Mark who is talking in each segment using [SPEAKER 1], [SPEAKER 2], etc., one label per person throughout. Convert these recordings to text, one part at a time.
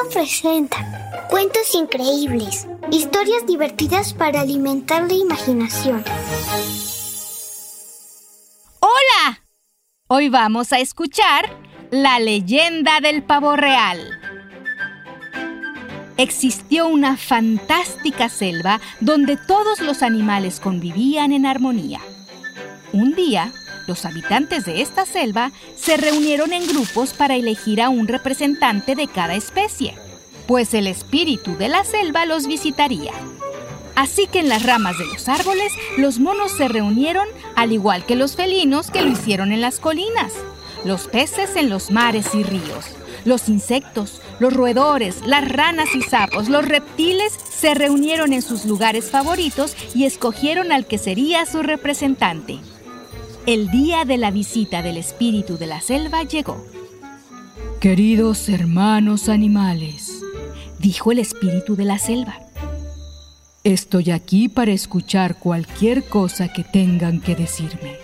[SPEAKER 1] Sonoro
[SPEAKER 2] presenta cuentos increíbles, historias divertidas para alimentar la imaginación.
[SPEAKER 3] ¡Hola! Hoy vamos a escuchar la leyenda del pavo real. Existió una fantástica selva donde todos los animales convivían en armonía. Un día, los habitantes de esta selva se reunieron en grupos para elegir a un representante de cada especie, pues el espíritu de la selva los visitaría. Así que en las ramas de los árboles los monos se reunieron al igual que los felinos que lo hicieron en las colinas, los peces en los mares y ríos, los insectos, los roedores, las ranas y sapos, los reptiles se reunieron en sus lugares favoritos y escogieron al que sería su representante. El día de la visita del espíritu de la selva llegó.
[SPEAKER 4] Queridos hermanos animales, dijo el espíritu de la selva. Estoy aquí para escuchar cualquier cosa que tengan que decirme.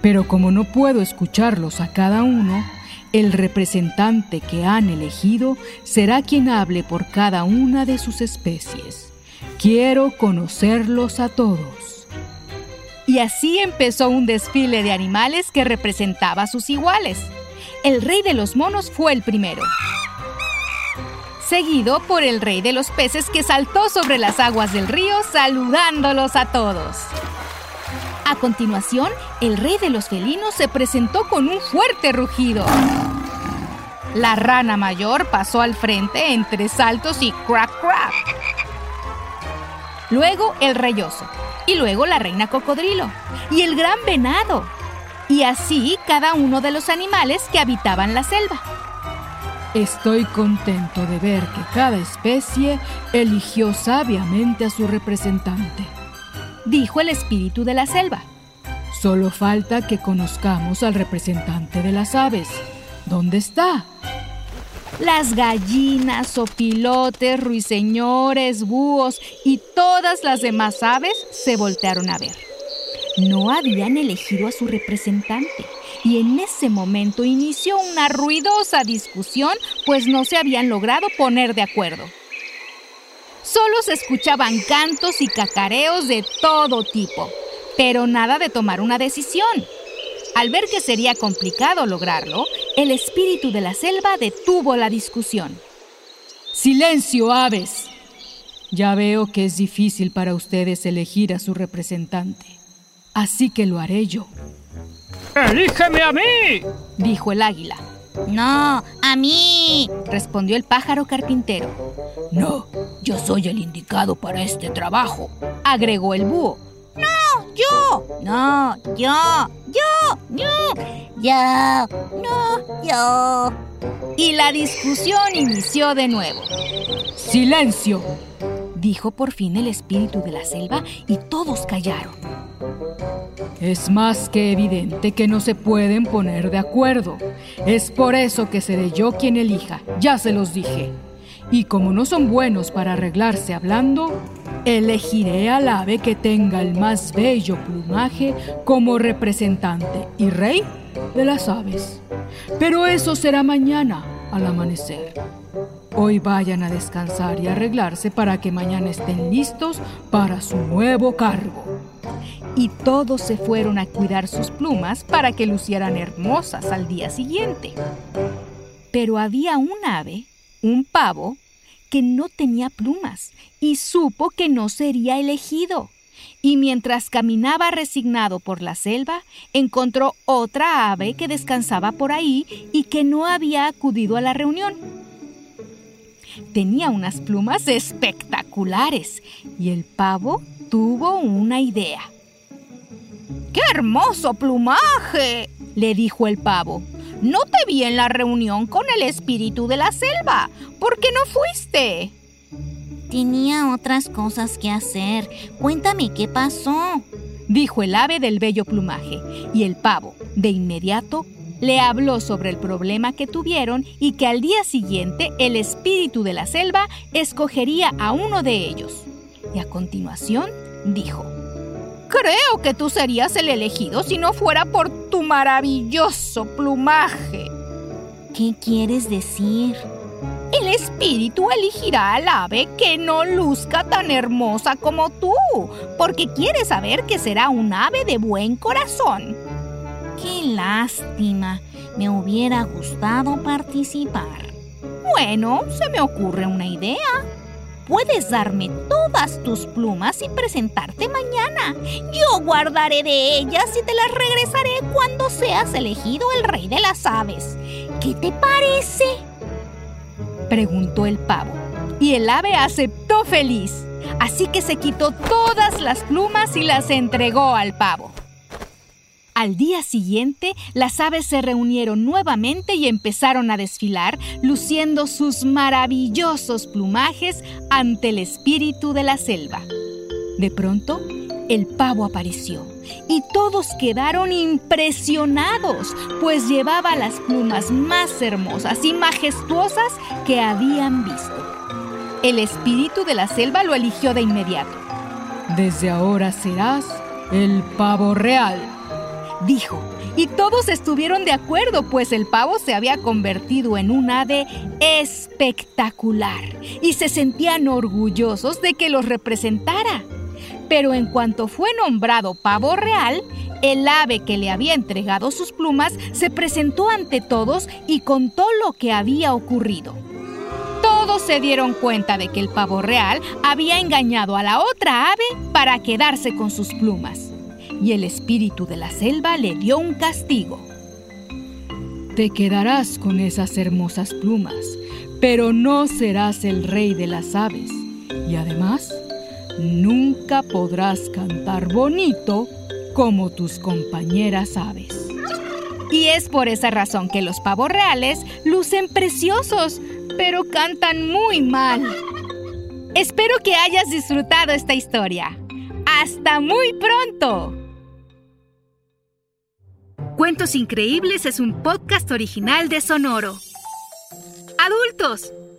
[SPEAKER 4] Pero como no puedo escucharlos a cada uno, el representante que han elegido será quien hable por cada una de sus especies. Quiero conocerlos a todos.
[SPEAKER 3] Y así empezó un desfile de animales que representaba a sus iguales. El rey de los monos fue el primero, seguido por el rey de los peces que saltó sobre las aguas del río saludándolos a todos. A continuación, el rey de los felinos se presentó con un fuerte rugido. La rana mayor pasó al frente entre saltos y crack crack. Luego el rey oso, y luego la reina cocodrilo, y el gran venado, y así cada uno de los animales que habitaban la selva.
[SPEAKER 4] Estoy contento de ver que cada especie eligió sabiamente a su representante,
[SPEAKER 3] dijo el espíritu de la selva.
[SPEAKER 4] Solo falta que conozcamos al representante de las aves. ¿Dónde está?
[SPEAKER 3] Las gallinas, opilotes, ruiseñores, búhos y todas las demás aves se voltearon a ver. No habían elegido a su representante y en ese momento inició una ruidosa discusión pues no se habían logrado poner de acuerdo. Solo se escuchaban cantos y cacareos de todo tipo, pero nada de tomar una decisión. Al ver que sería complicado lograrlo, el espíritu de la selva detuvo la discusión.
[SPEAKER 4] ¡Silencio, aves! Ya veo que es difícil para ustedes elegir a su representante. Así que lo haré yo.
[SPEAKER 5] ¡Elígeme a mí!
[SPEAKER 3] dijo el águila. No, a mí, respondió el pájaro carpintero.
[SPEAKER 6] No, yo soy el indicado para este trabajo,
[SPEAKER 3] agregó el búho.
[SPEAKER 7] No, yo.
[SPEAKER 3] No, yo, yo,
[SPEAKER 7] yo, no, yo.
[SPEAKER 3] Y la discusión inició de nuevo.
[SPEAKER 4] ¡Silencio!
[SPEAKER 3] dijo por fin el espíritu de la selva y todos callaron.
[SPEAKER 4] Es más que evidente que no se pueden poner de acuerdo. Es por eso que seré yo quien elija, ya se los dije. Y como no son buenos para arreglarse hablando, elegiré al ave que tenga el más bello plumaje como representante y rey de las aves. Pero eso será mañana, al amanecer. Hoy vayan a descansar y arreglarse para que mañana estén listos para su nuevo cargo.
[SPEAKER 3] Y todos se fueron a cuidar sus plumas para que lucieran hermosas al día siguiente. Pero había un ave, un pavo, que no tenía plumas y supo que no sería elegido. Y mientras caminaba resignado por la selva, encontró otra ave que descansaba por ahí y que no había acudido a la reunión. Tenía unas plumas espectaculares y el pavo tuvo una idea. ¡Qué hermoso plumaje! le dijo el pavo. No te vi en la reunión con el espíritu de la selva. ¿Por qué no fuiste?
[SPEAKER 7] Tenía otras cosas que hacer. Cuéntame qué pasó.
[SPEAKER 3] Dijo el ave del bello plumaje, y el pavo, de inmediato, le habló sobre el problema que tuvieron y que al día siguiente el espíritu de la selva escogería a uno de ellos. Y a continuación dijo, Creo que tú serías el elegido si no fuera por tu maravilloso plumaje.
[SPEAKER 7] ¿Qué quieres decir?
[SPEAKER 3] El espíritu elegirá al ave que no luzca tan hermosa como tú, porque quiere saber que será un ave de buen corazón.
[SPEAKER 7] Qué lástima. Me hubiera gustado participar.
[SPEAKER 3] Bueno, se me ocurre una idea. Puedes darme todas tus plumas y presentarte mañana. Yo guardaré de ellas y te las regresaré cuando seas elegido el rey de las aves. ¿Qué te parece? Preguntó el pavo. Y el ave aceptó feliz. Así que se quitó todas las plumas y las entregó al pavo. Al día siguiente, las aves se reunieron nuevamente y empezaron a desfilar, luciendo sus maravillosos plumajes ante el espíritu de la selva. De pronto, el pavo apareció y todos quedaron impresionados, pues llevaba las plumas más hermosas y majestuosas que habían visto. El espíritu de la selva lo eligió de inmediato.
[SPEAKER 4] Desde ahora serás el pavo real
[SPEAKER 3] dijo, y todos estuvieron de acuerdo, pues el pavo se había convertido en un ave espectacular y se sentían orgullosos de que los representara. Pero en cuanto fue nombrado pavo real, el ave que le había entregado sus plumas se presentó ante todos y contó lo que había ocurrido. Todos se dieron cuenta de que el pavo real había engañado a la otra ave para quedarse con sus plumas y el espíritu de la selva le dio un castigo.
[SPEAKER 4] Te quedarás con esas hermosas plumas, pero no serás el rey de las aves. Y además, nunca podrás cantar bonito como tus compañeras aves.
[SPEAKER 3] Y es por esa razón que los pavos reales lucen preciosos, pero cantan muy mal. Espero que hayas disfrutado esta historia. ¡Hasta muy pronto! Cuentos Increíbles es un podcast original de Sonoro. Adultos,